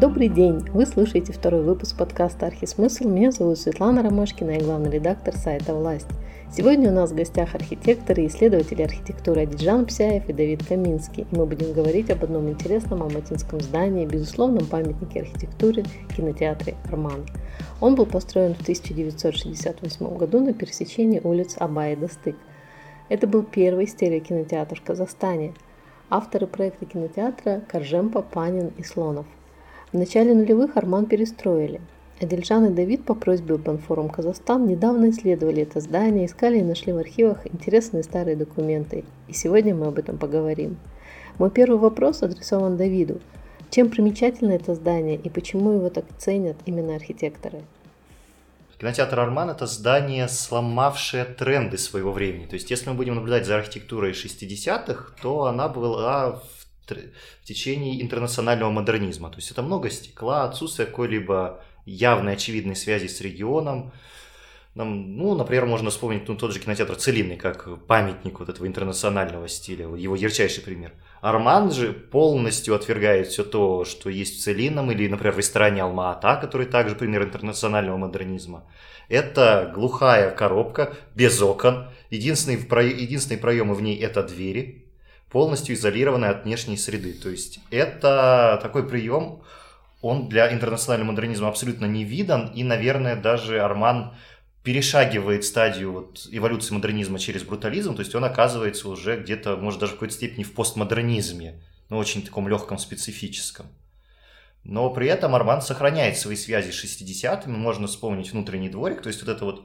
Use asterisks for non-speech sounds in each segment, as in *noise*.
Добрый день! Вы слушаете второй выпуск подкаста «Архисмысл». Меня зовут Светлана Ромашкина, я главный редактор сайта «Власть». Сегодня у нас в гостях архитекторы и исследователи архитектуры Адиджан Псяев и Давид Каминский. И мы будем говорить об одном интересном алматинском здании, безусловном памятнике архитектуры, кинотеатре «Арман». Он был построен в 1968 году на пересечении улиц Аба и Достык. Это был первый стереокинотеатр в Казахстане. Авторы проекта кинотеатра – Коржемпа, Панин и Слонов. В начале нулевых Арман перестроили. Адельжан и Давид по просьбе Банфорум Казахстан недавно исследовали это здание, искали и нашли в архивах интересные старые документы. И сегодня мы об этом поговорим. Мой первый вопрос адресован Давиду. Чем примечательно это здание и почему его так ценят именно архитекторы? Кинотеатр «Арман» — это здание, сломавшее тренды своего времени. То есть, если мы будем наблюдать за архитектурой 60-х, то она была в, течение интернационального модернизма. То есть, это много стекла, отсутствие какой-либо явной очевидной связи с регионом. Нам, ну, например, можно вспомнить ну, тот же кинотеатр Целинный, как памятник вот этого интернационального стиля, его ярчайший пример. Арман же полностью отвергает все то, что есть в Целинном, или, например, в ресторане Алма-Ата, который также пример интернационального модернизма. Это глухая коробка, без окон, единственные, единственные проемы в ней это двери, полностью изолированные от внешней среды. То есть это такой прием, он для интернационального модернизма абсолютно не видан, и, наверное, даже Арман перешагивает стадию вот эволюции модернизма через брутализм, то есть он оказывается уже где-то, может, даже в какой-то степени в постмодернизме, но очень таком легком, специфическом. Но при этом Арман сохраняет свои связи с 60-ми, можно вспомнить внутренний дворик, то есть вот эта вот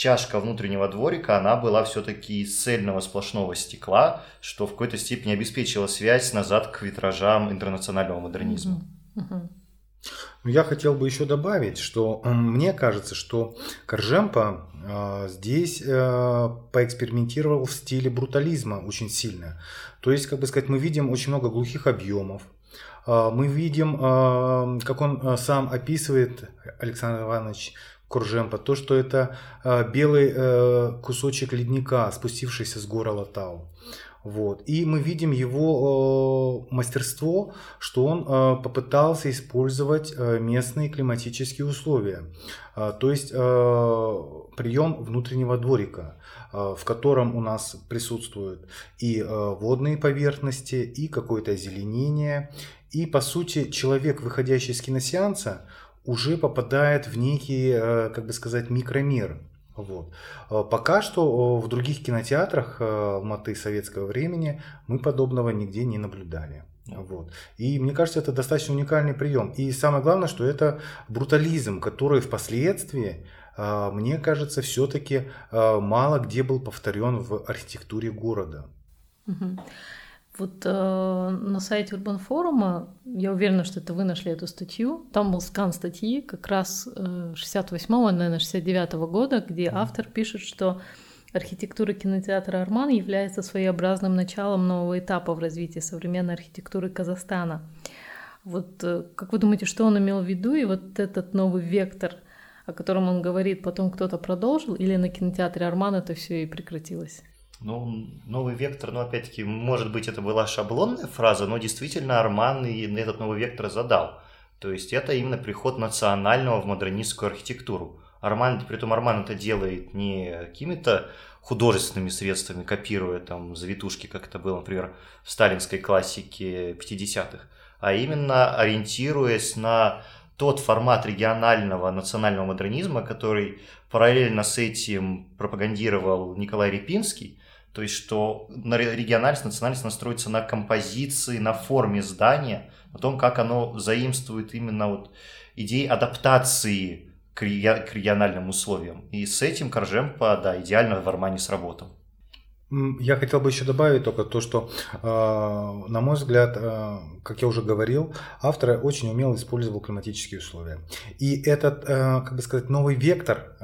чашка внутреннего дворика, она была все-таки из цельного сплошного стекла, что в какой-то степени обеспечило связь назад к витражам интернационального модернизма. Mm-hmm. Mm-hmm. Ну, я хотел бы еще добавить, что мне кажется, что Коржемпа э, здесь э, поэкспериментировал в стиле брутализма очень сильно. То есть, как бы сказать, мы видим очень много глухих объемов. Э, мы видим, э, как он сам описывает, Александр Иванович Коржемпа, то, что это э, белый э, кусочек ледника, спустившийся с гора Латау. Вот. И мы видим его э, мастерство, что он э, попытался использовать э, местные климатические условия. Э, то есть э, прием внутреннего дворика, э, в котором у нас присутствуют и э, водные поверхности, и какое-то озеленение. И по сути человек, выходящий из киносеанса, уже попадает в некий, э, как бы сказать, микромир. Вот. А пока что в других кинотеатрах э, Алматы советского времени мы подобного нигде не наблюдали. Вот. И мне кажется, это достаточно уникальный прием. И самое главное, что это брутализм, который впоследствии, э, мне кажется, все-таки э, мало где был повторен в архитектуре города. Угу. Вот э, на сайте Urban форума, я уверена, что это вы нашли эту статью, там был скан статьи как раз э, 68-го, наверное, 69-го года, где mm-hmm. автор пишет, что архитектура кинотеатра «Арман» является своеобразным началом нового этапа в развитии современной архитектуры Казахстана. Вот э, как вы думаете, что он имел в виду, и вот этот новый вектор, о котором он говорит, потом кто-то продолжил, или на кинотеатре «Арман» это все и прекратилось? Ну, новый вектор, ну, опять-таки, может быть, это была шаблонная фраза, но действительно Арман и этот новый вектор задал. То есть это именно приход национального в модернистскую архитектуру. Арман, при этом Арман это делает не какими-то художественными средствами, копируя там завитушки, как это было, например, в сталинской классике 50-х, а именно ориентируясь на тот формат регионального национального модернизма, который параллельно с этим пропагандировал Николай Репинский, то есть, что региональность, национальность настроится на композиции, на форме здания, на том, как оно заимствует именно вот идеи адаптации к региональным условиям. И с этим Коржемпа, да, идеально в Армане сработал. Я хотел бы еще добавить только то, что, э, на мой взгляд, э, как я уже говорил, автор очень умело использовал климатические условия. И этот, э, как бы сказать, новый вектор,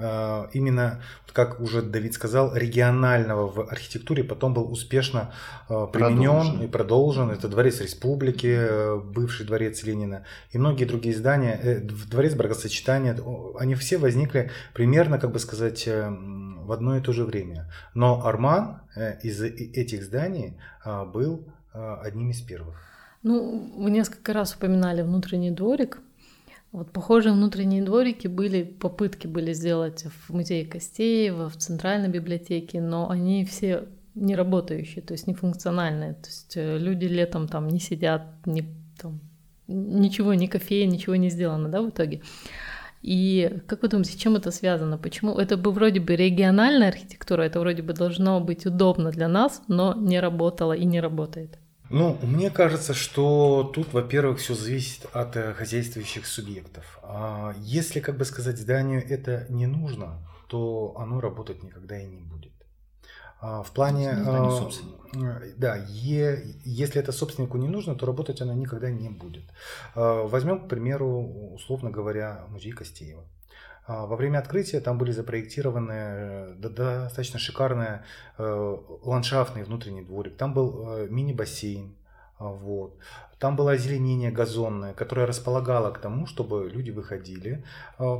именно, как уже Давид сказал, регионального в архитектуре потом был успешно применен продолжен. и продолжен. Это Дворец Республики, бывший Дворец Ленина и многие другие здания. Дворец Бракосочетания, они все возникли примерно, как бы сказать, в одно и то же время. Но Арман э, из этих зданий а, был а, одним из первых. Ну, вы несколько раз упоминали внутренний дворик. Вот похожие внутренние дворики были, попытки были сделать в музее Костеева, в Центральной библиотеке, но они все не работающие, то есть не функциональные. То есть э, люди летом там не сидят, не, там, ничего, ни кофея, ничего не сделано, да, в итоге. И как вы думаете, с чем это связано? Почему это бы вроде бы региональная архитектура, это вроде бы должно быть удобно для нас, но не работало и не работает? Ну, мне кажется, что тут, во-первых, все зависит от э, хозяйствующих субъектов. А если, как бы сказать, зданию это не нужно, то оно работать никогда и не будет. А, в плане, а, да, е, если это собственнику не нужно, то работать она никогда не будет. А, возьмем, к примеру, условно говоря, музей Костеева. Во время открытия там были запроектированы э, достаточно шикарный э, ландшафтный внутренний дворик. Там был э, мини-бассейн. Вот. Там было озеленение газонное, которое располагало к тому, чтобы люди выходили во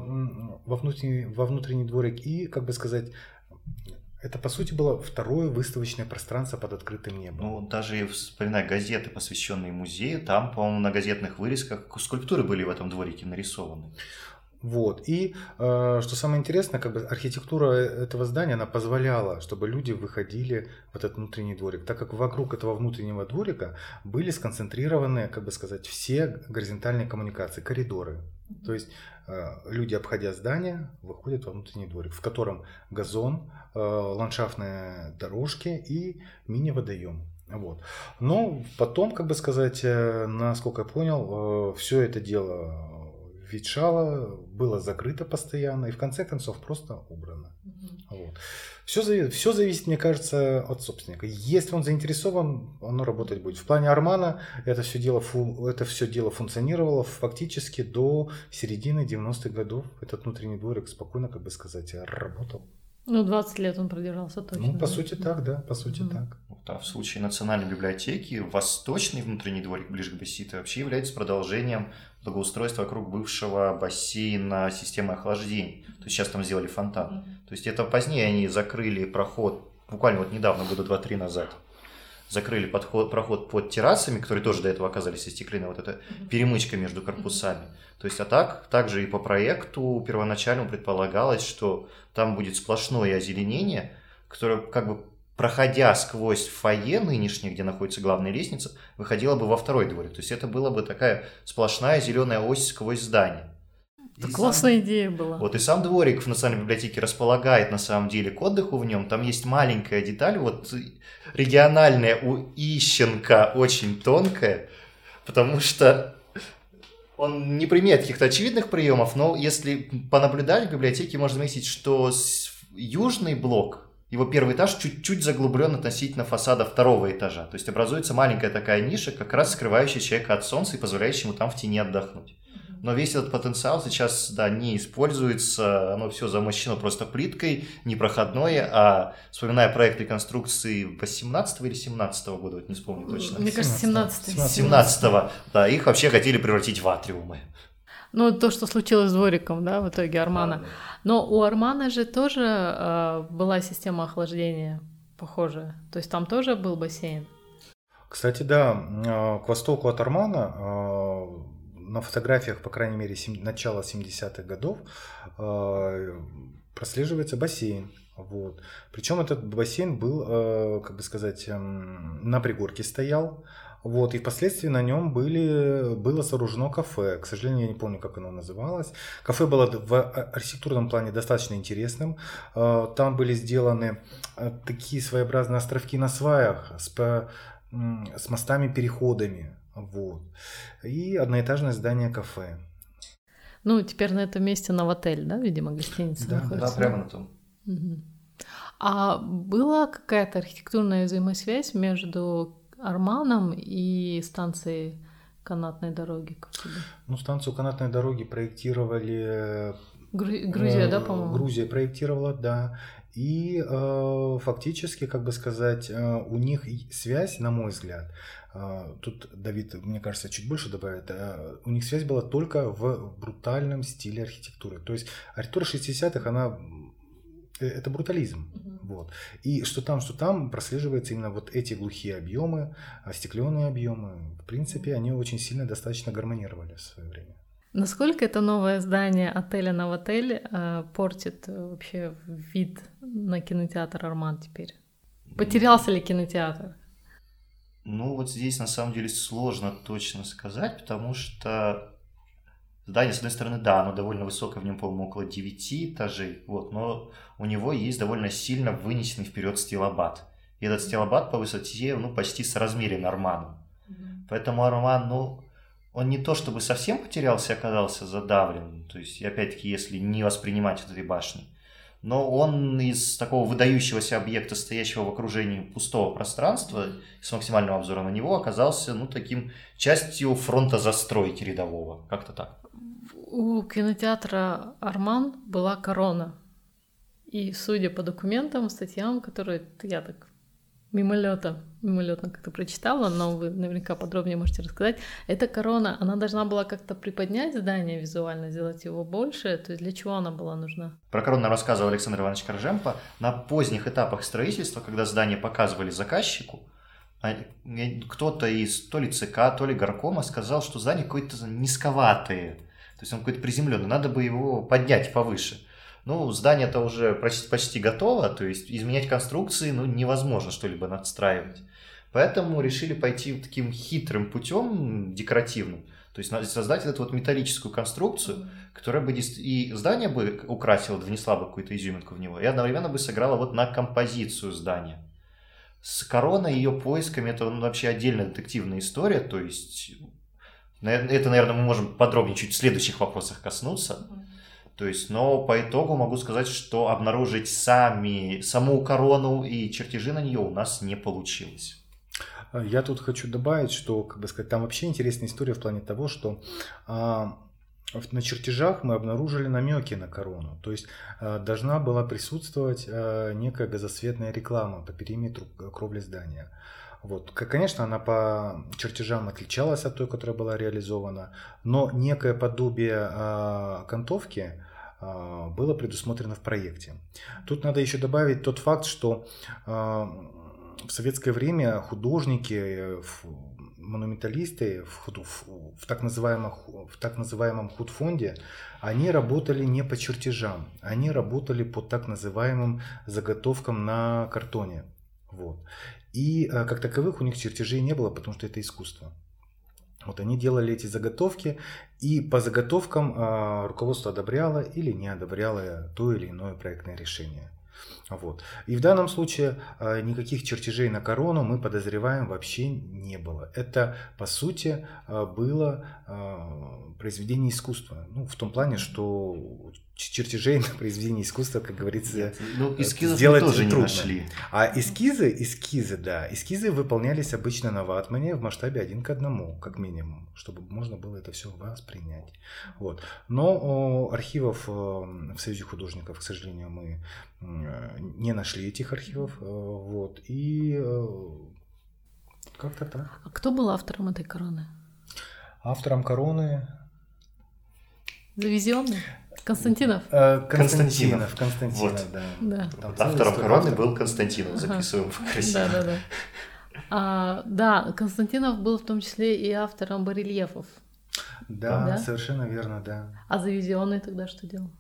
внутренний, во внутренний дворик и, как бы сказать, это, по сути, было второе выставочное пространство под открытым небом. Ну, даже вспоминая газеты, посвященные музею, там, по-моему, на газетных вырезках скульптуры были в этом дворике нарисованы. Вот. И э, что самое интересное, как бы архитектура этого здания, она позволяла, чтобы люди выходили в этот внутренний дворик, так как вокруг этого внутреннего дворика были сконцентрированы, как бы сказать, все горизонтальные коммуникации, коридоры. То есть э, люди, обходя здание, выходят во внутренний дворик, в котором газон, э, ландшафтные дорожки и мини-водоем. Вот. Но потом, как бы сказать, э, насколько я понял, все это дело ветшало, было закрыто постоянно и в конце концов просто убрано. Угу. Вот. Все, зависит, все зависит, мне кажется, от собственника. Если он заинтересован, оно работать будет. В плане Армана это все дело, это все дело функционировало фактически до середины 90-х годов. Этот внутренний дворик спокойно, как бы сказать, работал. Ну, 20 лет он продержался точно. Ну, по да? сути так, да, по сути mm так. Вот, а в случае Национальной библиотеки восточный внутренний дворик ближе к Басситу вообще является продолжением благоустройства вокруг бывшего бассейна системы охлаждения. То есть сейчас там сделали фонтан. mm То есть это позднее они закрыли проход, буквально вот недавно, года 2-3 назад, закрыли подход, проход под террасами, которые тоже до этого оказались остеклены, вот эта перемычка между корпусами. То есть, а так, также и по проекту первоначально предполагалось, что там будет сплошное озеленение, которое как бы проходя сквозь фойе нынешнее, где находится главная лестница, выходило бы во второй дворик. То есть это была бы такая сплошная зеленая ось сквозь здание. Это классная сам, идея была. Вот и сам дворик в Национальной библиотеке располагает на самом деле к отдыху в нем. Там есть маленькая деталь, вот региональная у Ищенко очень тонкая, потому что он не примет каких-то очевидных приемов, но если понаблюдать в библиотеке, можно заметить, что южный блок его первый этаж чуть-чуть заглублен относительно фасада второго этажа. То есть образуется маленькая такая ниша, как раз скрывающая человека от солнца и позволяющая ему там в тени отдохнуть. Но весь этот потенциал сейчас, да, не используется, оно все замощено просто плиткой, непроходное, а вспоминая проект реконструкции 18 или 17 года, вот не вспомню точно. Мне кажется, 17 -го. 17 -го, да, их вообще хотели превратить в атриумы. Ну, то, что случилось с двориком, да, в итоге Армана. Но у Армана же тоже э, была система охлаждения похожая. То есть там тоже был бассейн. Кстати, да, а, к востоку от Армана а, на фотографиях, по крайней мере, начала 70-х годов а, прослеживается бассейн. Вот. Причем этот бассейн был, как бы сказать, эм, на пригорке стоял. Вот, и впоследствии на нем были, было сооружено кафе. К сожалению, я не помню, как оно называлось. Кафе было в архитектурном плане достаточно интересным. Э, там были сделаны э, такие своеобразные островки на сваях с, с мостами-переходами. Вот. И одноэтажное здание кафе. Ну, теперь на этом месте на отель, да, видимо, гостиница да, находится? Да, прямо на том. Угу. А была какая-то архитектурная взаимосвязь между Арманом и станцией канатной дороги? Ну, станцию канатной дороги проектировали... Гру- Грузия, э, да, по-моему? Грузия проектировала, да. И э, фактически, как бы сказать, э, у них связь, на мой взгляд, э, тут Давид, мне кажется, чуть больше добавит, э, у них связь была только в брутальном стиле архитектуры. То есть архитектура 60-х, она Э, это брутализм. Угу. Вот. И что там, что там прослеживается именно вот эти глухие объемы, остекленные объемы. В принципе, они очень сильно достаточно гармонировали в свое время. Насколько это новое здание отеля на отель э, портит вообще вид на кинотеатр Арман теперь? Потерялся ли кинотеатр? Ну, вот здесь на самом деле сложно точно сказать, потому что здание, с одной стороны, да, оно довольно высокое, в нем, по-моему, около 9 этажей, вот, но у него есть довольно сильно вынесенный вперед стилобат. И этот стилобат по высоте, ну, почти соразмерен Арману. Mm-hmm. Поэтому Арман, ну, он не то чтобы совсем потерялся оказался задавлен, то есть, опять-таки, если не воспринимать этой башни, но он из такого выдающегося объекта, стоящего в окружении пустого пространства, с максимальным обзором на него, оказался, ну, таким частью фронта застройки рядового, как-то так. У кинотеатра «Арман» была корона. И, судя по документам, статьям, которые я так мимолетом, мимолетом как-то прочитала, но вы наверняка подробнее можете рассказать. Эта корона, она должна была как-то приподнять здание визуально, сделать его больше. То есть для чего она была нужна? Про корону рассказывал Александр Иванович Коржемпа. На поздних этапах строительства, когда здание показывали заказчику, а, кто-то из то ли ЦК, то ли горкома сказал, что здание какое-то низковатое. То есть он какой-то приземленный, надо бы его поднять повыше. Ну, здание-то уже почти, почти готово, то есть изменять конструкции ну, невозможно что-либо надстраивать. Поэтому решили пойти таким хитрым путем, декоративным, то есть создать эту вот металлическую конструкцию, которая бы и здание бы украсила, внесла бы какую-то изюминку в него, и одновременно бы сыграла вот на композицию здания. С короной ее поисками это ну, вообще отдельная детективная история, то есть это, наверное, мы можем подробнее чуть в следующих вопросах коснуться. То есть, но по итогу могу сказать, что обнаружить сами, саму корону и чертежи на нее у нас не получилось. Я тут хочу добавить, что, как бы сказать, там вообще интересная история в плане того, что а, на чертежах мы обнаружили намеки на корону. То есть а, должна была присутствовать а, некая газосветная реклама по периметру кровли здания. Вот. Конечно, она по чертежам отличалась от той, которая была реализована, но некое подобие а, окантовки а, было предусмотрено в проекте. Тут надо еще добавить тот факт, что а, в советское время художники, монументалисты в, в, в, так, называемом, в так называемом худфонде, они работали не по чертежам, они работали по так называемым заготовкам на картоне. Вот. И а, как таковых у них чертежей не было, потому что это искусство. Вот они делали эти заготовки, и по заготовкам э, руководство одобряло или не одобряло то или иное проектное решение. Вот. И в данном случае э, никаких чертежей на корону мы подозреваем вообще не было. Это по сути э, было э, произведение искусства. Ну, в том плане, что чертежей *laughs* на произведение искусства, как говорится, Нет, ну, эскизов сделать мы тоже трудно. не нашли. А эскизы, эскизы, да, эскизы выполнялись обычно на ватмане в масштабе один к одному, как минимум, чтобы можно было это все воспринять. Вот. Но о, архивов в Союзе художников, к сожалению, мы не нашли этих архивов, э, вот, и э, как-то так. А кто был автором этой короны? Автором короны... Завезенный? Константинов? Э, Константинов, Константинов, вот. да. да. Там Автором короны был Константинов, записываем ага. красиво. Да, да, да. А, да, Константинов был в том числе и автором барельефов. Да, да? совершенно верно, да. А завезенный тогда что делал?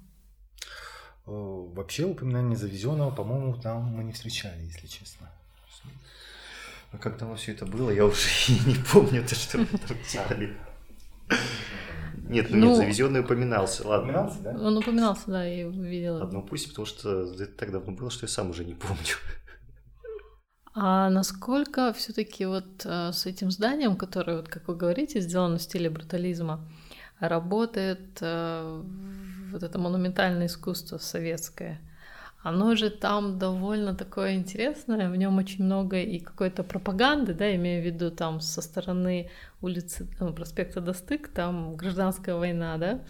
Вообще упоминание завезенного, по-моему, там мы не встречали, если честно. А как там все это было, я уже *laughs* и не помню, то что мы там делали. Нет, ну, ну нет, завезенный упоминался, ладно. Упоминался, да? Он упоминался, да, я его видела. Одну пусть, потому что это так давно было, что я сам уже не помню. А насколько все-таки вот э, с этим зданием, которое, вот, как вы говорите, сделано в стиле брутализма, работает э, вот это монументальное искусство советское? оно же там довольно такое интересное, в нем очень много и какой-то пропаганды, да, имею в виду там со стороны улицы, ну, проспекта Достык, там гражданская война, да,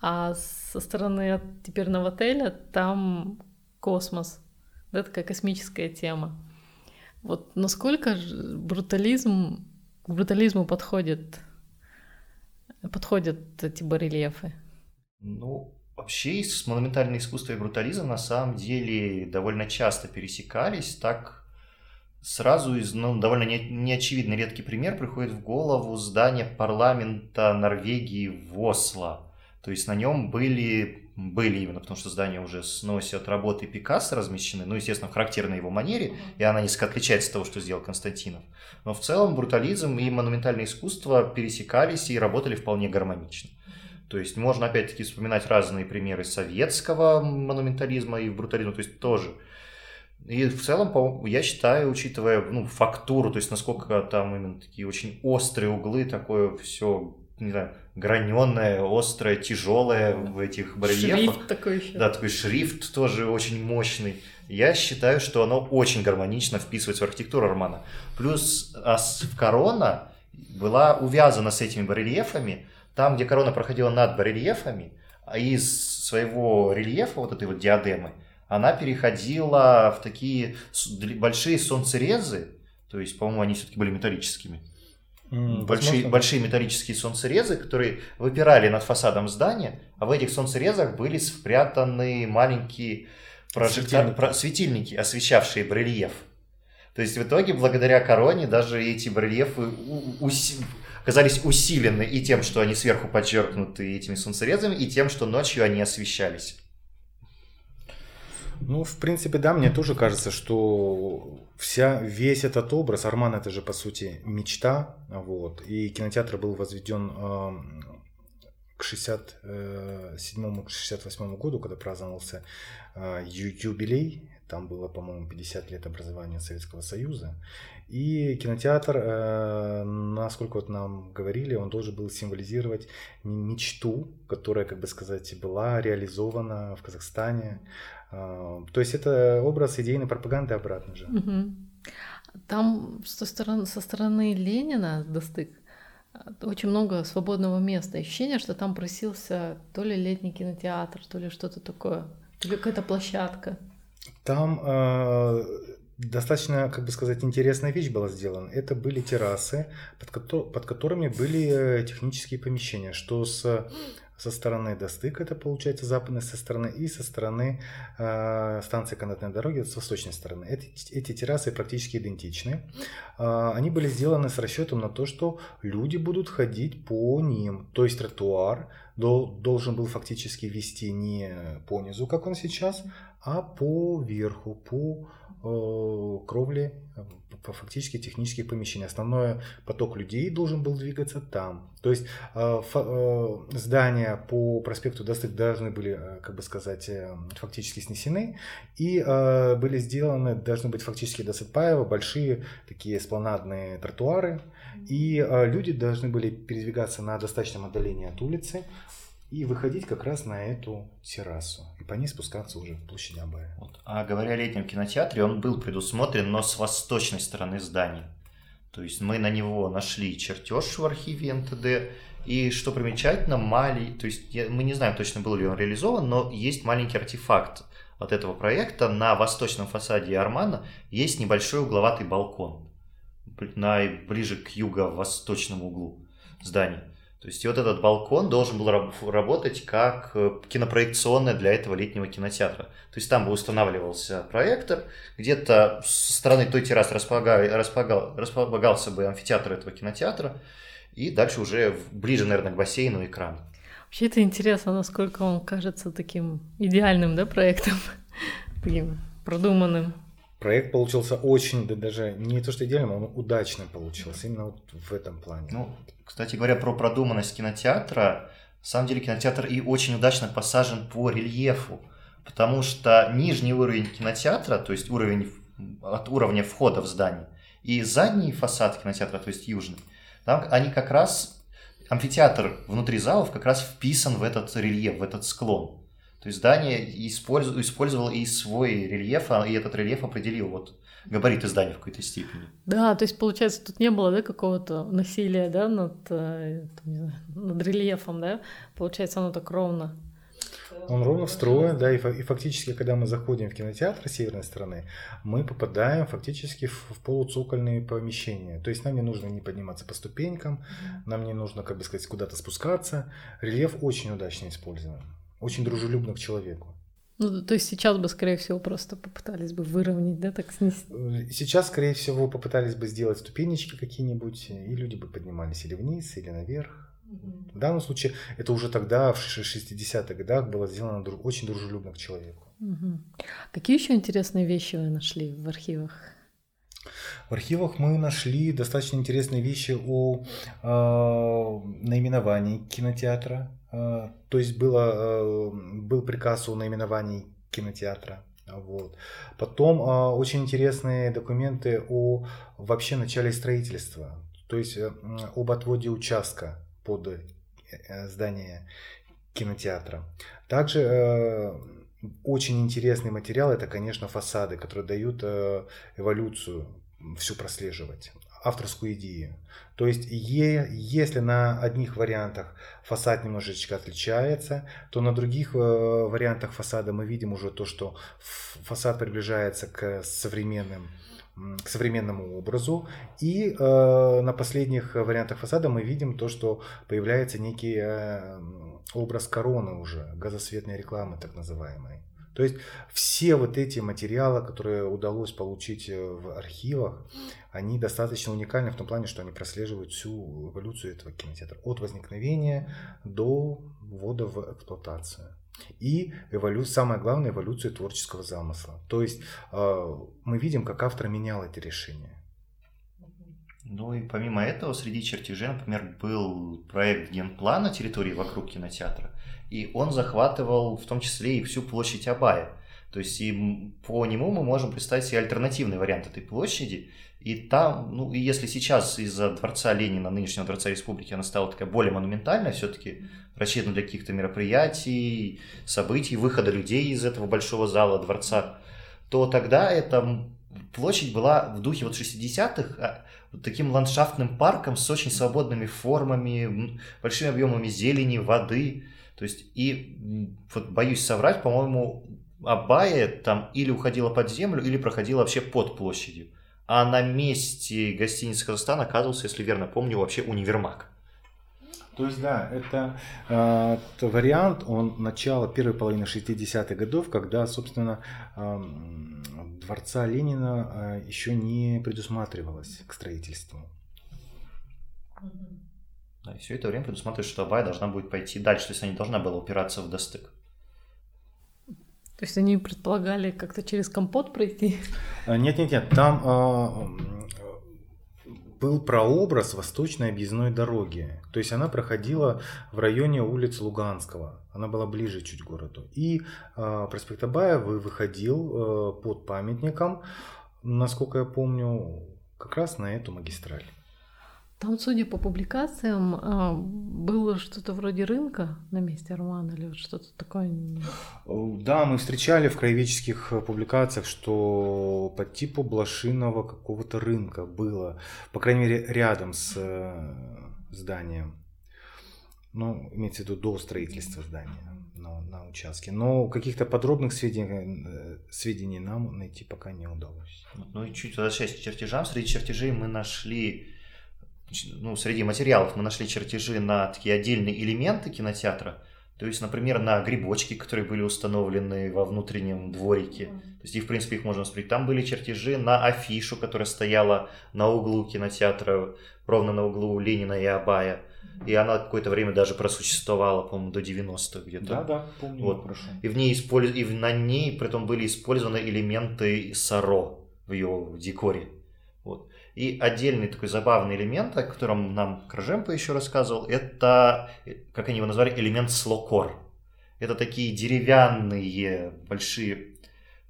а со стороны теперного отеля там космос, да, такая космическая тема. Вот насколько брутализм, к брутализму подходит, подходят эти барельефы? Ну, Вообще с монументальное искусство и брутализм на самом деле довольно часто пересекались, так сразу из, ну, довольно не, неочевидный редкий пример приходит в голову здание парламента Норвегии в Осло. То есть на нем были, были именно, потому что здание уже сносят работы Пикассо размещены, ну, естественно, в характерной его манере, и она несколько отличается от того, что сделал Константинов. Но в целом брутализм и монументальное искусство пересекались и работали вполне гармонично. То есть можно опять-таки вспоминать разные примеры советского монументализма и брутализма, то есть тоже. И в целом, я считаю, учитывая ну, фактуру, то есть насколько там именно такие очень острые углы, такое все, не знаю, граненое, острое, тяжелое в этих барельефах. Шрифт такой еще. Да, такой шрифт тоже очень мощный. Я считаю, что оно очень гармонично вписывается в архитектуру Армана. Плюс а корона была увязана с этими барельефами, там, где корона проходила над барельефами, а из своего рельефа, вот этой вот диадемы, она переходила в такие большие солнцерезы, то есть, по-моему, они все-таки были металлическими. Mm, большие, большие металлические солнцерезы, которые выпирали над фасадом здания, а в этих солнцерезах были спрятаны маленькие прожектор... светильники. светильники, освещавшие барельеф. То есть в итоге, благодаря короне, даже эти барельефы ус оказались усилены и тем, что они сверху подчеркнуты этими солнцерезами, и тем, что ночью они освещались. Ну, в принципе, да, мне тоже кажется, что вся, весь этот образ, Арман это же, по сути, мечта, вот, и кинотеатр был возведен э, к 67-68 году, когда праздновался э, юбилей там было, по-моему, 50 лет образования Советского Союза. И кинотеатр, э, насколько вот нам говорили, он должен был символизировать мечту, которая, как бы сказать, была реализована в Казахстане. Э, то есть это образ идейной пропаганды обратно же. Там со стороны, со стороны Ленина достык очень много свободного места. Ощущение, что там просился то ли летний кинотеатр, то ли что-то такое, то ли какая-то площадка. Там э, достаточно, как бы сказать, интересная вещь была сделана. Это были террасы, под, ко- под которыми были э, технические помещения, что с со стороны Достык, это получается западной со стороны, и со стороны э, станции канатной дороги, с восточной стороны. Эти, эти террасы практически идентичны. Э, они были сделаны с расчетом на то, что люди будут ходить по ним. То есть тротуар дол, должен был фактически вести не по низу, как он сейчас, а по верху, по э, кровле по фактически технических помещений. Основной поток людей должен был двигаться там. То есть э, э, здания по проспекту Достык должны были, э, как бы сказать, фактически снесены и были сделаны, должны быть фактически до Сытпаева большие такие эспланадные тротуары, и люди должны были передвигаться на достаточном отдалении от улицы, и выходить как раз на эту террасу и по ней спускаться уже в площадь Абая. Вот. А говоря о летнем кинотеатре, он был предусмотрен, но с восточной стороны здания. То есть мы на него нашли чертеж в архиве НТД, и что примечательно, мали... то есть я... мы не знаем точно, был ли он реализован, но есть маленький артефакт от этого проекта. На восточном фасаде Армана есть небольшой угловатый балкон, на... ближе к юго-восточному углу здания. То есть и вот этот балкон должен был работать как э, кинопроекционная для этого летнего кинотеатра. То есть там бы устанавливался проектор, где-то со стороны той террасы располагал, располагал, располагался бы амфитеатр этого кинотеатра, и дальше уже ближе, наверное, к бассейну экран. Вообще это интересно, насколько он кажется таким идеальным да, проектом, *laughs* таким продуманным. Проект получился очень, да даже не то что идеальным, он удачным получился, именно вот в этом плане. Ну, кстати говоря, про продуманность кинотеатра, на самом деле кинотеатр и очень удачно посажен по рельефу, потому что нижний уровень кинотеатра, то есть уровень от уровня входа в здание, и задний фасад кинотеатра, то есть южный, там они как раз, амфитеатр внутри залов как раз вписан в этот рельеф, в этот склон. То есть здание использовало, использовало и свой рельеф, а, и этот рельеф определил вот габариты здания в какой-то степени. Да, то есть, получается, тут не было да, какого-то насилия да, над, э, знаю, над рельефом, да? Получается, оно так ровно. Он ровно встроен, да, и, и фактически, когда мы заходим в кинотеатр северной стороны, мы попадаем фактически в, в полуцокольные помещения. То есть нам не нужно не подниматься по ступенькам, нам не нужно, как бы сказать, куда-то спускаться. Рельеф очень удачно использован, очень дружелюбно к человеку. Ну, то есть сейчас бы, скорее всего, просто попытались бы выровнять, да, так снести? Э, сейчас, скорее всего, попытались бы сделать ступенечки какие-нибудь, и люди бы поднимались или вниз, или наверх. В данном случае это уже тогда, в 60-х годах, было сделано очень дружелюбно к человеку. Угу. Какие еще интересные вещи вы нашли в архивах? В архивах мы нашли достаточно интересные вещи о э, наименовании кинотеатра. Э, то есть было, э, был приказ о наименовании кинотеатра. Вот. Потом э, очень интересные документы о вообще начале строительства, то есть э, об отводе участка под э, здание кинотеатра. Также очень интересный материал это, конечно, фасады, которые дают эволюцию всю прослеживать авторскую идею. То есть, е, если на одних вариантах фасад немножечко отличается, то на других э, вариантах фасада мы видим уже то, что фасад приближается к современным к современному образу. И э, на последних вариантах фасада мы видим то, что появляется некий э, образ короны уже, газосветной рекламы так называемой. То есть все вот эти материалы, которые удалось получить э, в архивах, они достаточно уникальны в том плане, что они прослеживают всю эволюцию этого кинотеатра. От возникновения до ввода в эксплуатацию. И эволю... самое главное, эволюцию творческого замысла. То есть э, мы видим, как автор менял эти решения. Ну и помимо этого, среди чертежей, например, был проект генплана территории вокруг кинотеатра, и он захватывал в том числе и всю площадь Абая. То есть и по нему мы можем представить себе альтернативный вариант этой площади. И там, ну и если сейчас из-за Дворца Ленина, нынешнего Дворца Республики, она стала такая более монументальная, все-таки рассчитана для каких-то мероприятий, событий, выхода людей из этого большого зала дворца, то тогда эта площадь была в духе вот 60-х, а, таким ландшафтным парком с очень свободными формами, большими объемами зелени, воды. То есть, и вот боюсь соврать, по-моему, Абая там или уходила под землю, или проходила вообще под площадью. А на месте гостиницы Казахстан оказывался, если верно помню, вообще универмаг. То есть, да, это э, вариант, он начало первой половины 60-х годов, когда, собственно, э, дворца Ленина э, еще не предусматривалось к строительству. Да, и все это время предусматривает, что Абай должна будет пойти дальше, то есть она не должна была упираться в достык. То есть они предполагали как-то через компот пройти? Э, нет, нет, нет. Там э, был прообраз восточной объездной дороги. То есть она проходила в районе улиц Луганского. Она была ближе чуть к городу. И э, проспект Абая выходил э, под памятником, насколько я помню, как раз на эту магистраль. Там, судя по публикациям, а, было что-то вроде рынка на месте Армана или что-то такое. Да, мы встречали в краеведческих публикациях, что по типу блошиного какого-то рынка было, по крайней мере, рядом с э, зданием. Ну, имеется в виду до строительства здания на, на участке. Но каких-то подробных сведений, э, сведений нам найти пока не удалось. Ну и чуть возвращаясь к чертежам, среди чертежей мы нашли ну, среди материалов мы нашли чертежи на такие отдельные элементы кинотеатра. То есть, например, на грибочки, которые были установлены во внутреннем дворике. То есть, и, в принципе, их можно смотреть. Там были чертежи на афишу, которая стояла на углу кинотеатра, ровно на углу Ленина и Абая. И она какое-то время даже просуществовала, по-моему, до 90-х где-то. Да, да, помню. Вот. Хорошо. И, в ней использ... и на ней, при этом, были использованы элементы Саро в ее декоре. И отдельный такой забавный элемент, о котором нам Крыжемпа еще рассказывал, это, как они его назвали, элемент слокор. Это такие деревянные большие,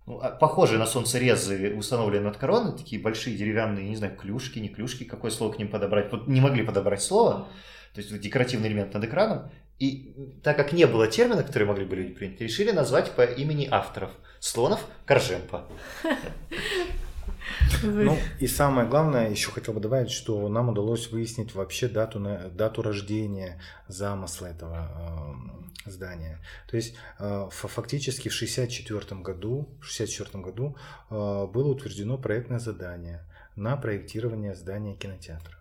ну, а, похожие на солнцерезы, установленные над короной, такие большие деревянные, не знаю, клюшки, не клюшки, какое слово к ним подобрать. Вот не могли подобрать слово, то есть декоративный элемент над экраном. И так как не было термина, который могли бы люди принять, решили назвать по имени авторов. Слонов Коржемпа. *laughs* Ну и самое главное, еще хотел бы добавить, что нам удалось выяснить вообще дату, дату рождения замысла этого э, здания. То есть э, фактически в 1964 году, в 64 году э, было утверждено проектное задание на проектирование здания кинотеатра.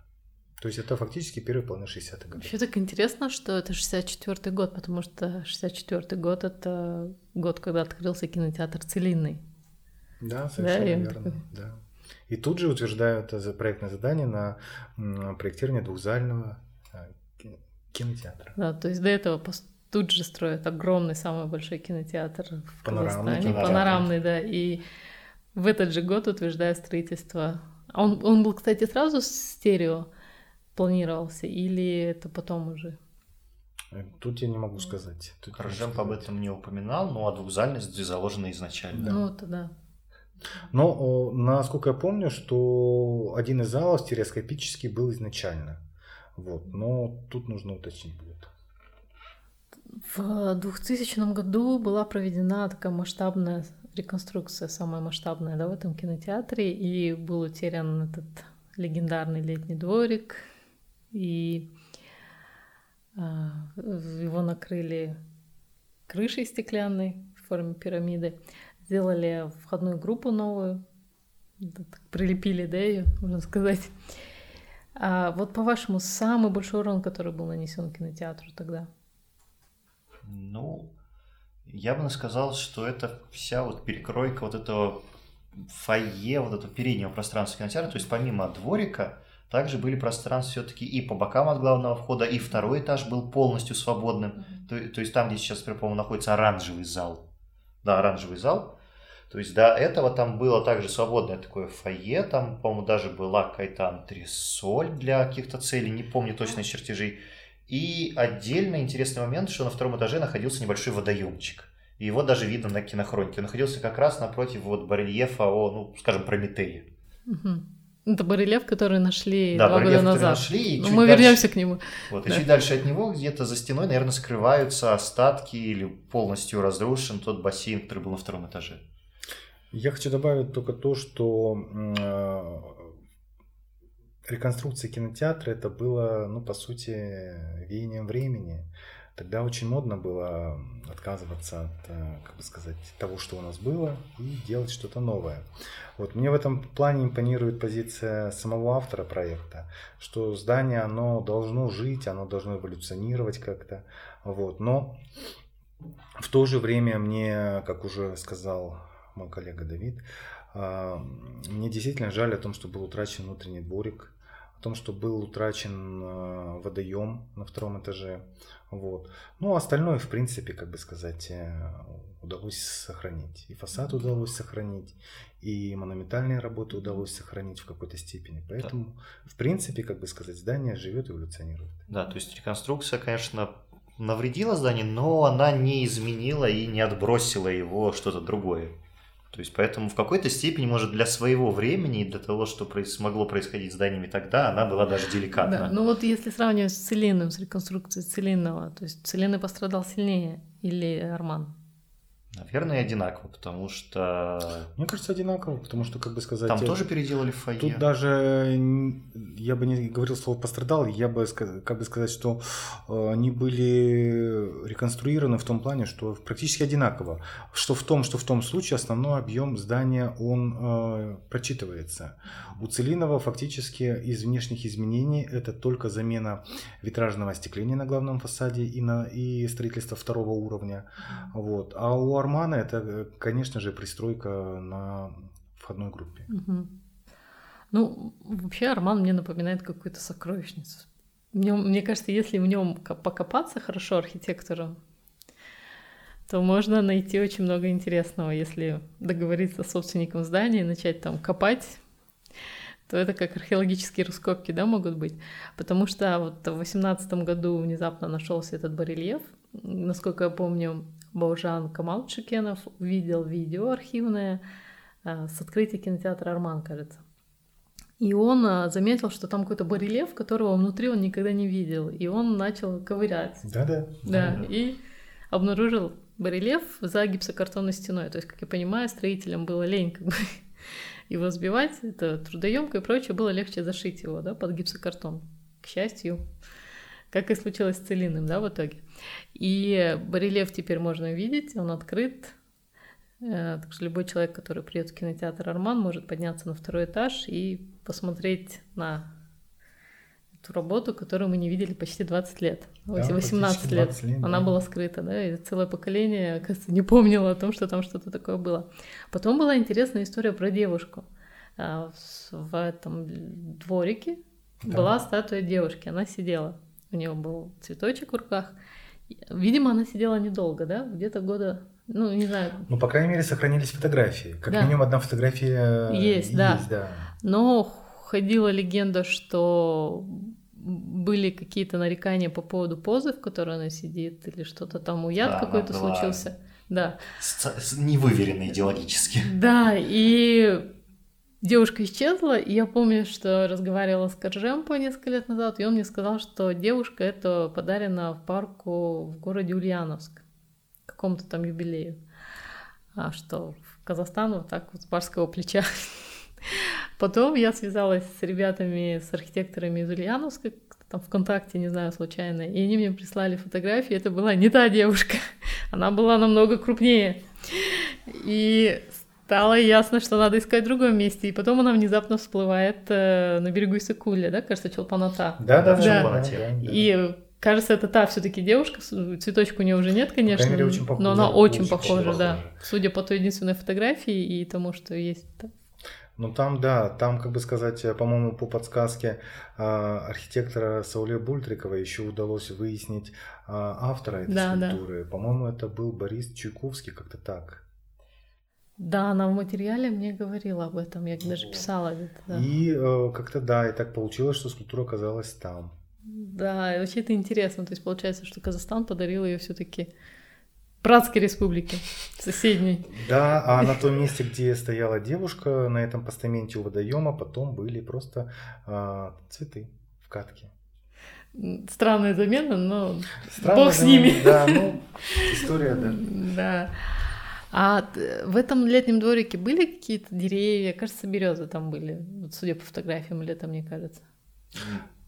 То есть это фактически первый половина 60-х годов. Вообще так интересно, что это 64-й год, потому что 64-й год — это год, когда открылся кинотеатр «Целинный». Да, совершенно Да, верно. Да. И тут же утверждают за проектное задание на проектирование двухзального ки- кинотеатра. Да, то есть до этого тут же строят огромный, самый большой кинотеатр в Панорамный Казахстане. кинотеатр. Панорамный, да. И в этот же год утверждают строительство. А Он, он был, кстати, сразу стерео планировался или это потом уже? Э, Тут я не могу сказать. Тут об этом не упоминал, но а двухзальность заложена изначально. Да. Ну, это да. Но, насколько я помню, что один из залов стереоскопический был изначально. Вот. Но тут нужно уточнить будет. В 2000 году была проведена такая масштабная реконструкция, самая масштабная, да, в этом кинотеатре, и был утерян этот легендарный летний дворик, и а, его накрыли крышей стеклянной в форме пирамиды, сделали входную группу новую, прилепили, да, ее, можно сказать. А вот по-вашему, самый большой урон, который был нанесен кинотеатру тогда? Ну, я бы сказал, что это вся вот перекройка вот этого фойе, вот этого переднего пространства кинотеатра, то есть помимо дворика, также были пространства все-таки и по бокам от главного входа, и второй этаж был полностью свободным. То, то есть там, где сейчас, по-моему, находится оранжевый зал. Да, оранжевый зал. То есть до этого там было также свободное такое фойе, там, по-моему, даже была какая-то антресоль для каких-то целей, не помню точно чертежей. И отдельно интересный момент, что на втором этаже находился небольшой водоемчик. И его даже видно на кинохронике. Он находился как раз напротив вот барельефа о, ну, скажем, Прометее. Мгм. Это барельеф, который нашли Да, два года барельеф, который назад. нашли, и Но чуть мы дальше- вернемся к нему. Вот, и Да. чуть дальше от него, где-то за стеной, наверное, скрываются остатки или полностью разрушен тот бассейн, который был на втором этаже. Я хочу добавить только то, что э, реконструкция кинотеатра это было, ну, по сути, веянием времени. Тогда очень модно было отказываться от, э, как бы сказать, того, что у нас было, и делать что-то новое. Вот мне в этом плане импонирует позиция самого автора проекта, что здание, оно должно жить, оно должно эволюционировать как-то. Вот. Но в то же время мне, как уже сказал мой коллега Давид, а, мне действительно жаль о том, что был утрачен внутренний дворик, о том, что был утрачен а, водоем на втором этаже. Вот. Ну, а остальное, в принципе, как бы сказать, э, удалось сохранить. И фасад удалось сохранить, и монументальные работы удалось сохранить в какой-то степени. Поэтому, в принципе, как бы сказать, здание живет и эволюционирует. Да, то есть реконструкция, конечно, навредила зданию, но она не изменила и не отбросила его что-то другое. То есть поэтому в какой-то степени, может, для своего времени и для того, что проис- могло происходить с зданиями тогда, она была даже деликатна. Да, ну вот если сравнивать с Целинным, с реконструкцией Целинного, то есть Целинный пострадал сильнее или Арман? Наверное, одинаково, потому что Мне кажется, одинаково, потому что, как бы сказать... там э, тоже переделали фойе. Тут даже я бы не говорил слово пострадал, я бы как бы сказать, что э, они были реконструированы в том плане, что практически одинаково. Что в том, что в том случае основной объем здания он э, прочитывается. У Целинова фактически из внешних изменений это только замена витражного остекления на главном фасаде и, на, и строительство второго уровня. Вот. А у Армана это, э, конечно же, пристройка на входной группе. Мгм. Ну, вообще Арман мне напоминает какую-то сокровищницу. В нем- мне кажется, если в нем покопаться хорошо архитектору, то можно найти очень много интересного, если договориться с собственником здания и начать там копать, то это как археологические раскопки, да, могут быть. Потому что вот в восемнадцатом году внезапно нашелся этот барельеф. Насколько я помню, Баужан Камал Чукенов увидел видео архивное а, с открытия кинотеатра «Арман», кажется. И он а, заметил, что там какой-то барельеф, которого внутри он никогда не видел. И он начал ковырять. Да-да. Да, Да. и обнаружил барельеф за гипсокартонной стеной. То есть, как я понимаю, строителям было лень как бы *laughs* его сбивать, это трудоемко и прочее, было легче зашить его да, под гипсокартон. К счастью, как и случилось с Целиным, да, в итоге. И барельеф теперь можно видеть, он открыт. Э, Так что любой человек, который придет в кинотеатр Арман, может подняться на второй этаж и посмотреть на ту работу, которую мы не видели почти 20 лет, Да, 18 лет. 20 лет, Она да. была скрыта, да, и целое поколение, оказывается, не помнило о том, что там что-то такое было. Потом была интересная история про девушку. А, В этом дворике Да. была статуя девушки, она сидела, у нее был цветочек в руках. Видимо, она сидела недолго, да, где-то года, ну, не знаю, Ну, по крайней мере, сохранились фотографии. Как Да. минимум одна фотография Есть, да. есть, да. Но ходила легенда, что были какие-то нарекания по поводу позы, в которой она сидит, или что-то там уяд Да, какой-то случился. Да. С- с- Невыверенно идеологически. Да, и девушка исчезла, и я помню, что разговаривала с Коржемпо несколько лет назад, и он мне сказал, что девушка это подарена в парку в городе Ульяновск, какому-то там юбилею. А что в Казахстан вот так вот с барского плеча. Потом я связалась с ребятами, с архитекторами из Ульяновска, там ВКонтакте, не знаю, случайно, и они мне прислали фотографии, это была не та девушка, она была намного крупнее. И стало ясно, что надо искать в другом месте. И потом она внезапно всплывает э, на берегу Исыкуля, да, кажется, Чолпаната. Да, да, в да. Чолпанате. да, да. И кажется, это та все-таки девушка, цветочка у нее уже нет, конечно, мере, очень похожа. но она очень, Очень похожа, да. похожа. Судя по той единственной фотографии и тому, что есть. да. Ну там, да, там, как бы сказать, э, по-моему, по подсказке а, архитектора Сауле Бультрикова еще удалось выяснить а, автора этой Да, да. скульптуры. По-моему, это был Борис Чуйковский, как-то так. Да, она в материале мне говорила об этом, я даже Вот. писала где-то. Да. И э, как-то да, и так получилось, что скульптура оказалась там. Да, вообще это интересно. То есть получается, что Казахстан подарил ее все-таки братской республике, соседней. Да, а на том месте, где стояла девушка, на этом постаменте у водоема, потом были просто а, цветы в катке. Странная замена, но Странно, бог с да, ними. Да, ну, *laughs* история, да. Да. А т- в этом летнем дворике были какие-то деревья? Кажется, березы там были, вот судя по фотографиям летом, мне кажется.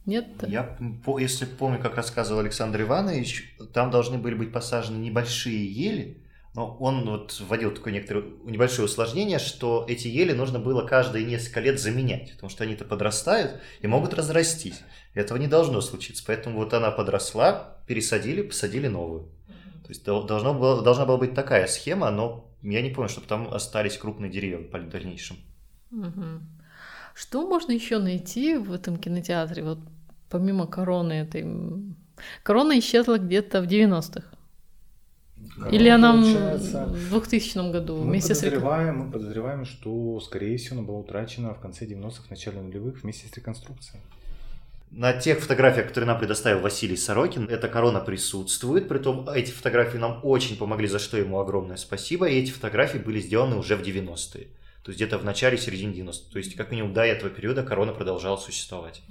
Нет? Я, если помню, как рассказывал Александр Иванович, там должны были быть посажены небольшие ели, но он вот вводил такое некоторое небольшое усложнение, что эти ели нужно было каждые несколько лет заменять, потому что они-то подрастают и могут разрастись. Этого не должно случиться, поэтому вот она подросла, пересадили, посадили новую. То есть дол- должно было, должна была быть такая схема, но я не помню, чтобы там остались крупные деревья в дальнейшем. Мгм. Что можно еще найти в этом кинотеатре, вот помимо короны этой? Корона исчезла где-то в 90-х. Или она Получается, в 2000 году Мы вместе с подозреваем, мы подозреваем, что, скорее всего, она была утрачена в конце 90-х, начале нулевых вместе с реконструкцией. На тех фотографиях, которые нам предоставил Василий Сорокин, эта корона присутствует. Притом эти фотографии нам очень помогли, за что ему огромное спасибо. И эти фотографии были сделаны уже в 90-е. То есть где-то в начале, середине 90-х. То есть как минимум до этого периода корона продолжала существовать.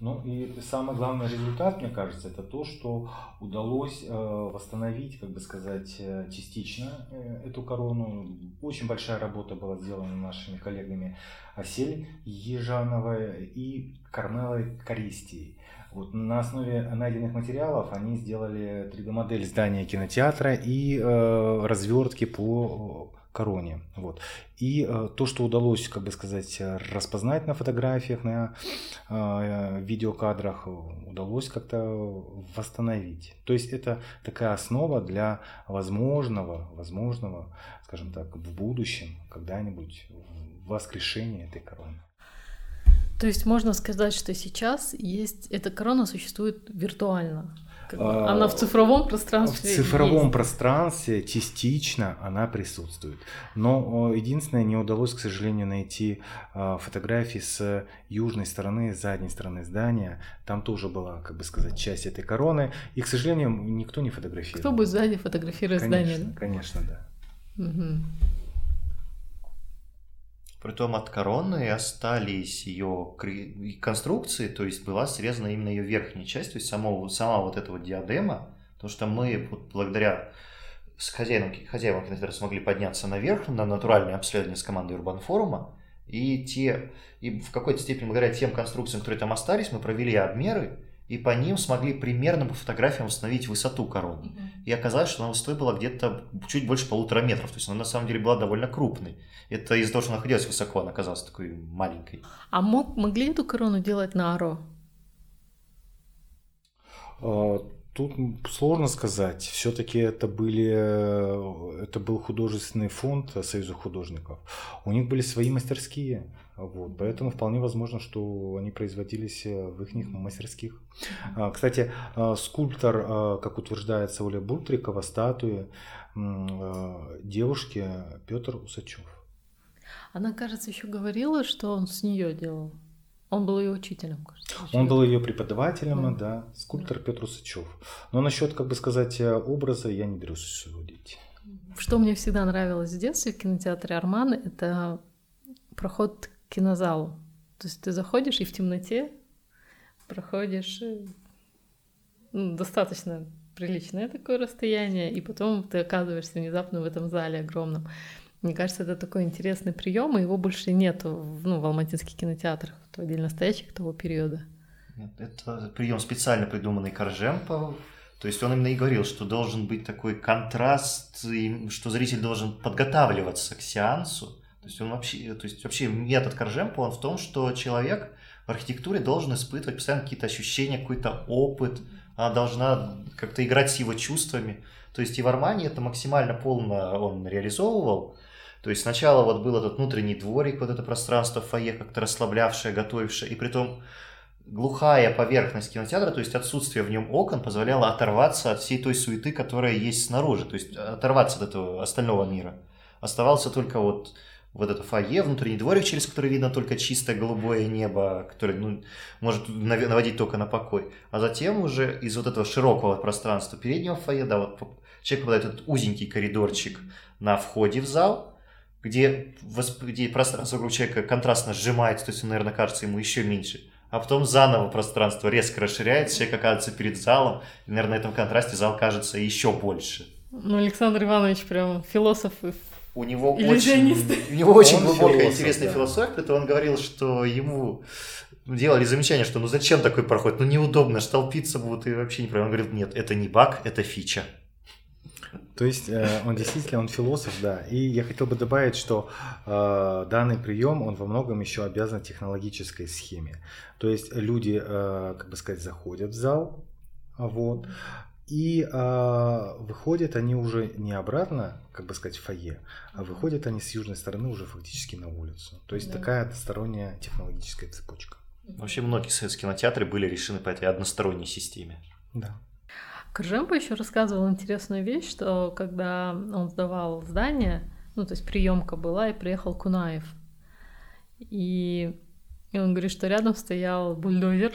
Ну и самый главный результат, мне кажется, это то, что удалось э, восстановить, как бы сказать, э, частично э, эту корону. Очень большая работа была сделана нашими коллегами Асель Ежановой и Кармелой Користией. Вот на основе найденных материалов они сделали 3D-модель здания кинотеатра и э, развертки по короне. Вот. И э, то, что удалось, как бы сказать, распознать на фотографиях, на э, видеокадрах, удалось как-то восстановить. То есть это такая основа для возможного, возможного, скажем так, в будущем когда-нибудь воскрешения этой короны. То есть можно сказать, что сейчас есть эта корона существует виртуально. Как бы А, Она в цифровом В пространстве. цифровом есть. пространстве частично она присутствует. Но единственное, не удалось, к сожалению, найти э, фотографии с южной стороны, с задней стороны здания. Там тоже была, как бы сказать, часть этой короны. И, к сожалению, никто не фотографировал. Кто будет сзади фотографировать Конечно, здание? конечно, да. да? Притом от короны остались ее конструкции, то есть была срезана именно ее верхняя часть, то есть само, сама вот эта вот диадема, потому что мы вот благодаря с хозяином, хозяевам кинотеатра смогли подняться наверх на натуральное обследование с командой Урбанфорума, и, те, и в какой-то степени благодаря тем конструкциям, которые там остались, мы провели обмеры, и по ним смогли примерно по фотографиям установить высоту короны. И оказалось, что она высотой была где-то чуть больше полутора метров. То есть она на самом деле была довольно крупной. Это из-за того, что она находилась высоко, она оказалась такой маленькой. А мог, могли эту корону делать на Аро? Тут сложно сказать. Все-таки это были, это был художественный фонд Союза художников. У них были свои мастерские. Вот, поэтому вполне возможно, что они производились в их мастерских. А, кстати, а, скульптор, как утверждается Оля Буртрикова, статуи девушки Петр Усачев. Она, кажется, еще говорила, что он с нее делал. Он был ее учителем, кажется. Он был ее преподавателем, да, да скульптор да. Петр Усачев. Но насчет, как бы сказать, образа я не берусь судить. Что мне всегда нравилось в детстве в кинотеатре Арман, это проход к кинозалу. То есть ты заходишь и в темноте проходишь э, ну, достаточно приличное такое расстояние, и потом ты оказываешься внезапно в этом зале огромном. Мне кажется, это такой интересный прием, и его больше нет ну, в алматинских кинотеатрах, то отдельно стоящих того периода. Это прием специально придуманный Коржемпо. То есть он именно и говорил, что должен быть такой контраст, и что зритель должен подготавливаться к сеансу. То есть он вообще, то есть вообще метод Коржемпо, он в том, что человек в архитектуре должен испытывать постоянно какие-то ощущения, какой-то опыт, она должна как-то играть с его чувствами. То есть и в Армании это максимально полно он реализовывал. То есть сначала вот был этот внутренний дворик, вот это пространство фойе, как-то расслаблявшее, готовившее, и при том глухая поверхность кинотеатра, то есть отсутствие в нем окон, позволяло оторваться от всей той суеты, которая есть снаружи, то есть оторваться от этого остального мира. Оставался только вот вот это фойе, внутренний дворик, через который видно только чистое голубое небо, которое ну, может наводить только на покой. А затем уже из вот этого широкого пространства переднего фойе, да, вот человек попадает в этот узенький коридорчик на входе в зал, где, где пространство вокруг человека контрастно сжимается, то есть он, наверное, кажется ему еще меньше. А потом заново пространство резко расширяется, человек оказывается перед залом, и, наверное, на этом контрасте зал кажется еще больше. Ну, Александр Иванович прям философ у него очень, у него очень глубокая философ, интересная да. философия, то он говорил, что ему делали замечание, что ну зачем такой проход, ну неудобно, столпиться будут и вообще не Он говорит, нет, это не баг, это фича. То есть э, он действительно, он философ, да. И я хотел бы добавить, что э, данный прием, он во многом еще обязан технологической схеме. То есть люди, э, как бы сказать, заходят в зал, вот, и э, выходят они уже не обратно, как бы сказать, в фойе, а выходят они с южной стороны уже фактически на улицу. То есть да. такая односторонняя технологическая цепочка. Вообще многие советские кинотеатры были решены по этой односторонней системе. Да. Коржемпо еще рассказывал интересную вещь, что когда он сдавал здание, ну, то есть приемка была, и приехал Кунаев. И, и он говорит, что рядом стоял бульдозер,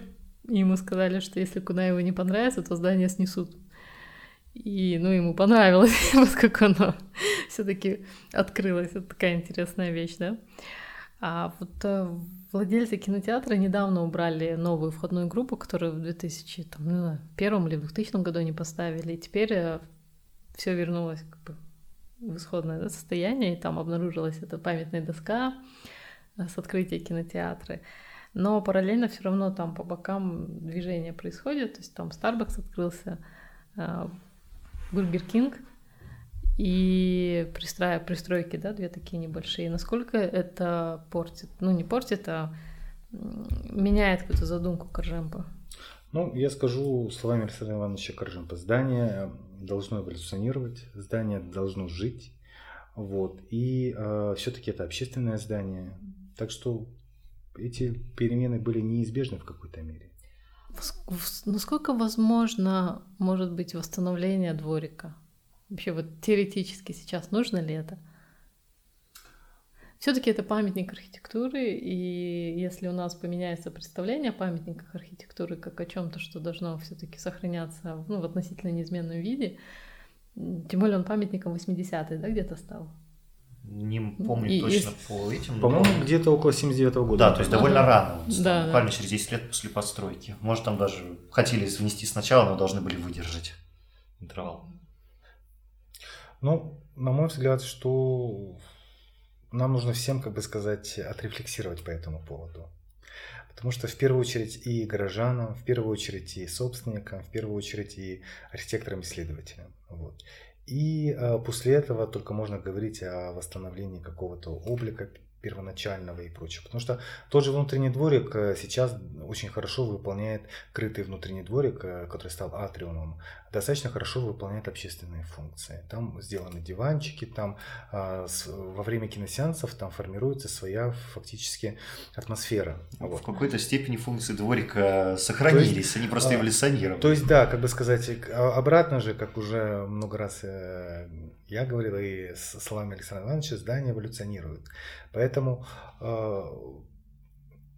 и ему сказали, что если Кунаеву не понравится, то здание снесут. И, ну, ему понравилось, *laughs* поскольку оно все таки открылось. Это такая интересная вещь, да. А вот э, владельцы кинотеатра недавно убрали новую входную группу, которую в 2000, там, ну, знаю, первом или в 2000 году они поставили. И теперь э, все вернулось как бы в исходное состояние, и там обнаружилась эта памятная доска э, с открытия кинотеатра. Но параллельно все равно там по бокам движение происходит, то есть там Starbucks открылся, Burger King и пристрой, пристройки, да, две такие небольшие. Насколько это портит, ну не портит, а меняет какую-то задумку Коржемпо? Ну, я скажу словами Александра Ивановича Коржемпа. Здание должно эволюционировать, здание должно жить, вот. И э, все-таки это общественное здание, так что эти перемены были неизбежны в какой-то мере. Насколько возможно может быть восстановление дворика? Вообще вот теоретически сейчас нужно ли это? Все-таки это памятник архитектуры, и если у нас поменяется представление о памятниках архитектуры как о чем-то, что должно все-таки сохраняться ну, в относительно неизменном виде, тем более он памятником 80-х, да, где-то стал? Не помню и, точно и... по этим. По-моему, но... где-то около 79 -го года. Да, то есть довольно ага. рано. Он стал, да, буквально да. через 10 лет после постройки. Может, там даже хотели внести сначала, но должны были выдержать интервал. Ну, на мой взгляд, что нам нужно всем, как бы сказать, отрефлексировать по этому поводу. Потому что в первую очередь и горожанам, в первую очередь и собственникам, в первую очередь и архитекторам-исследователям. Вот. И э, после этого только можно говорить о восстановлении какого-то облика первоначального и прочего. Потому что тот же внутренний дворик э, сейчас очень хорошо выполняет крытый внутренний дворик, э, который стал атриумом, достаточно хорошо выполняет общественные функции. Там сделаны диванчики, там а, во время киносеансов там формируется своя фактически атмосфера. Вот. В какой-то степени функции дворика сохранились, есть, они просто а, эволюционировали. То есть, да, как бы сказать, а, обратно же, как уже много раз э, я говорил и с словами Александра Ивановича, здание эволюционирует. Поэтому э,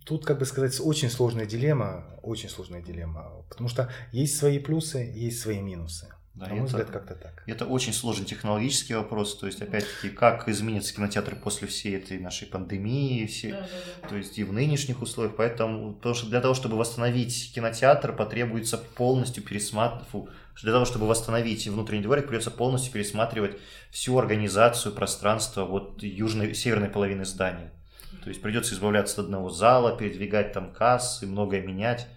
тут, как бы сказать, очень сложная дилемма, очень сложная дилемма, потому что есть свои плюсы, есть свои минусы. Да, На мой это, взгляд, как-то так. Это очень сложный технологический вопрос. То есть, опять-таки, как изменится кинотеатр после всей этой нашей пандемии, все, да, да, да. то есть и в нынешних условиях. Поэтому, потому что для того, чтобы восстановить кинотеатр, потребуется полностью пересматривать, для того, чтобы восстановить внутренний дворик, придется полностью пересматривать всю организацию пространства вот южной, северной половины здания. То есть придется избавляться от одного зала, передвигать там кассы, многое менять.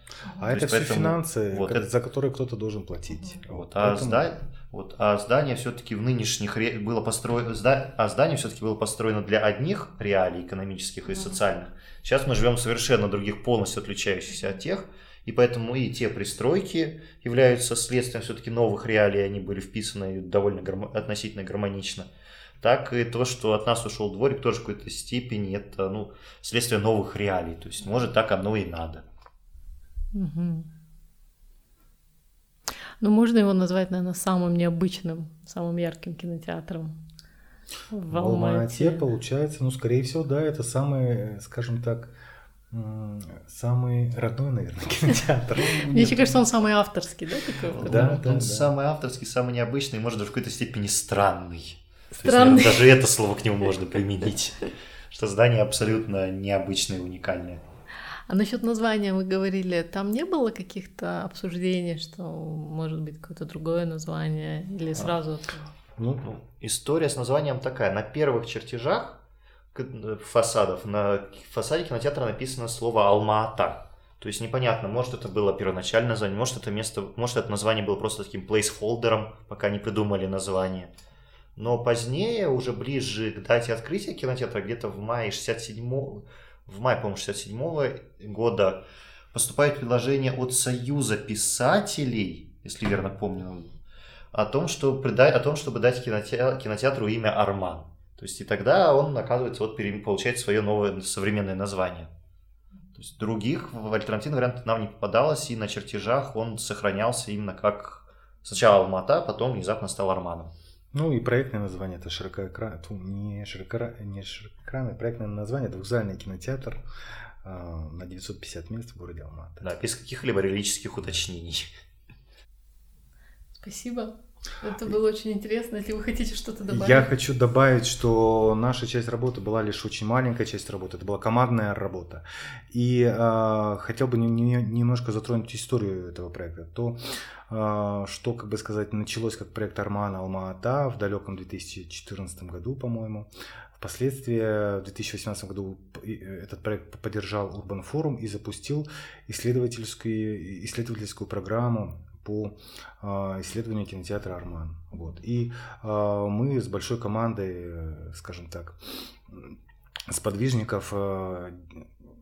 А То это все поэтому, финансы, вот, это, за которые кто-то должен платить. Вот, а, поэтому... зда... вот, а здание все-таки в нынешних ре... было построено, а здание все-таки было построено для одних реалий экономических и социальных. Сейчас мы живем совершенно других, полностью отличающихся от тех, и поэтому и те пристройки являются следствием все-таки новых реалий, они были вписаны довольно гармо... относительно гармонично так и то, что от нас ушел дворик, тоже в какой-то степени это ну, следствие новых реалий. То есть, может, так оно и надо. Угу. Ну, можно его назвать, наверное, самым необычным, самым ярким кинотеатром в Алмате. получается, ну, скорее всего, да, это самый, скажем так, самый родной, наверное, *laughs* кинотеатр. Мне кажется, он самый авторский, да, такой? Да, Он самый авторский, самый необычный, может, даже в какой-то степени странный. Странный. даже это слово к нему можно применить. Что здание абсолютно необычное и уникальное. А насчет названия вы говорили, там не было каких-то обсуждений, что может быть какое-то другое название или а. сразу? Ну, история с названием такая. На первых чертежах фасадов, на фасаде кинотеатра написано слово Алма-Ата. То есть непонятно, может это было первоначальное название, может это место, может это название было просто таким плейсхолдером, пока не придумали название. Но позднее, уже ближе к дате открытия кинотеатра, где-то в мае 67 в мае, по-моему, 67 года поступает предложение от Союза писателей, если верно помню, о том, что о том чтобы дать кинотеатру имя Арман. То есть и тогда он, оказывается, вот получает свое новое современное название. То есть других альтернативных вариантов нам не попадалось, и на чертежах он сохранялся именно как сначала Алмата, потом внезапно стал Арманом. Ну и проектное название это широкоэкран, не, широко, не широкоэкранное, проектное название двухзальный кинотеатр э, на 950 мест в городе Алматы. Да, без каких-либо религических уточнений. Спасибо. Это было очень интересно. Если вы хотите что-то добавить. Я хочу добавить, что наша часть работы была лишь очень маленькая часть работы. Это была командная работа. И э, хотел бы не, не, немножко затронуть историю этого проекта. То, э, что, как бы сказать, началось как проект Армана Алма-Ата в далеком 2014 году, по-моему. Впоследствии в 2018 году этот проект поддержал Urban Forum и запустил исследовательскую, исследовательскую программу по а, исследованию кинотеатра Арман. Вот. И а, мы с большой командой, э, скажем так, сподвижников а,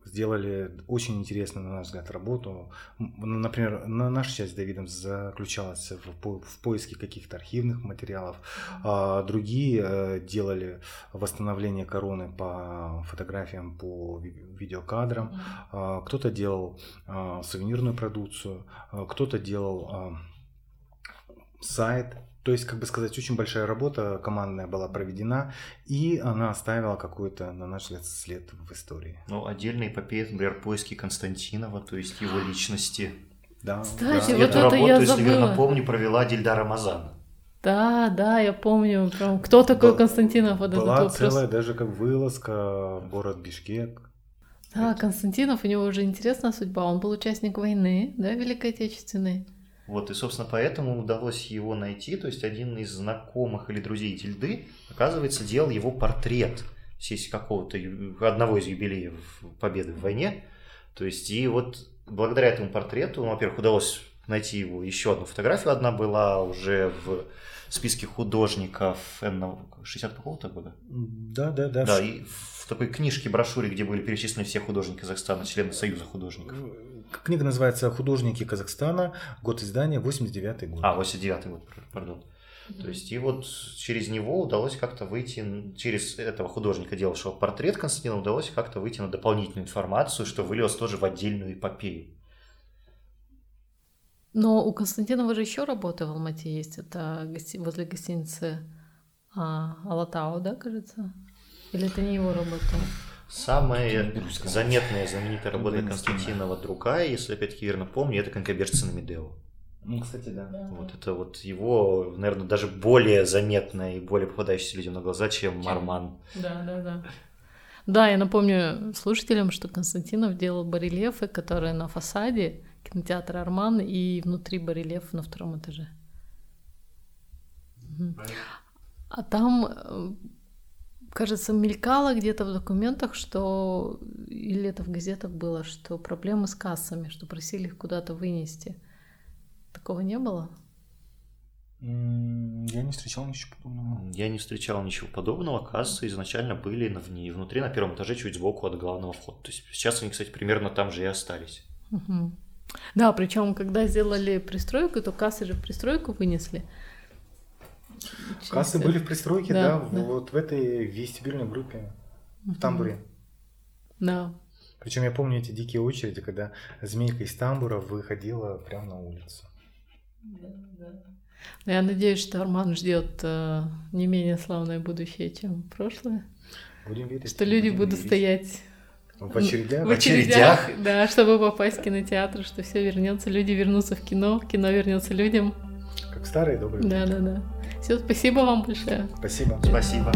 сделали очень интересную, на наш взгляд, работу. Например, наша часть с Давидом заключалась в, по в поиске каких-то архивных материалов, а другие э, делали восстановление короны по фотографиям, по видеокадрам, а кто-то делал а, сувенирную продукцию, а кто-то делал а, сайт то есть, как бы сказать, очень большая работа командная была проведена, и она оставила какой-то, на наш взгляд, след в истории. Ну, отдельный эпопея, например, поиски Константинова, то есть его личности. Да. Кстати, да. вот Эту это работу, я если верно помню, провела Дильдара Мазан. Да, да, я помню. Прям, кто такой Был, Константинов? Вот была этот целая даже как вылазка в город Бишкек. Да, Константинов, у него уже интересная судьба. Он был участник войны, да, Великой Отечественной. Вот, и, собственно, поэтому удалось его найти. То есть один из знакомых или друзей Тильды, оказывается, делал его портрет в честь какого-то одного из юбилеев победы в войне. То есть, и вот благодаря этому портрету, ну, во-первых, удалось найти его еще одну фотографию. Одна была уже в списке художников 60 какого-то года? Да, да, да. Да, и в такой книжке, брошюре, где были перечислены все художники Казахстана, члены Союза художников. Книга называется «Художники Казахстана», год издания 89 год. А, 89 год, пардон. То есть, и вот через него удалось как-то выйти, через этого художника, делавшего портрет Константина, удалось как-то выйти на дополнительную информацию, что вылилось тоже в отдельную эпопею. Но у Константинова же еще работа в Алмате есть. Это гости... возле гостиницы а, Алатау, да, кажется? Или это не его работа? Самая заметная, знаменитая работа Константинова другая, если опять-таки верно помню, это «Конкобежцы на Медео». Ну, кстати, да. Вот это вот его, наверное, даже более заметное и более попадающееся людям на глаза, чем Марман. Да, да, да. Да, я напомню слушателям, что Константинов делал барельефы, которые на фасаде кинотеатра Арман и внутри барельеф на втором этаже. А там, э, кажется, мелькало где-то в документах, что или это в газетах было, что проблемы с кассами, что просили их куда-то вынести. Такого не было? Я не встречал ничего подобного. Я не встречал ничего подобного. Кассы изначально были внутри, на первом этаже, чуть сбоку от главного входа. То есть сейчас они, кстати, примерно там же и остались. Угу. Да, причем, когда сделали пристройку, то кассы же в пристройку вынесли. Кассы были в пристройке, да, да, да. вот в этой вестибюльной группе, угу. в тамбуре. Да. Причем я помню эти дикие очереди, когда змейка из тамбура выходила прямо на улицу. Да, да. Я надеюсь, что Арман ждет э, не менее славное будущее, чем прошлое. Будем верить. Что люди будут верить. стоять в очередях? В очередях, да, чтобы попасть в кинотеатр, что все вернется, люди вернутся в кино, кино вернется людям. Как старые добрые. Да, да, да. Все, спасибо вам большое. Спасибо. Спасибо.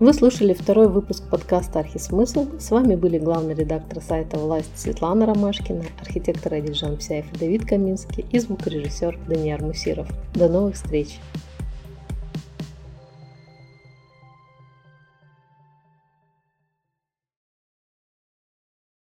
Вы слушали второй выпуск подкаста «Архисмысл». С вами были главный редактор сайта «Власть» Светлана Ромашкина, архитектор Адильжан Псяев и Давид Каминский и звукорежиссер Даниил Мусиров. До новых встреч!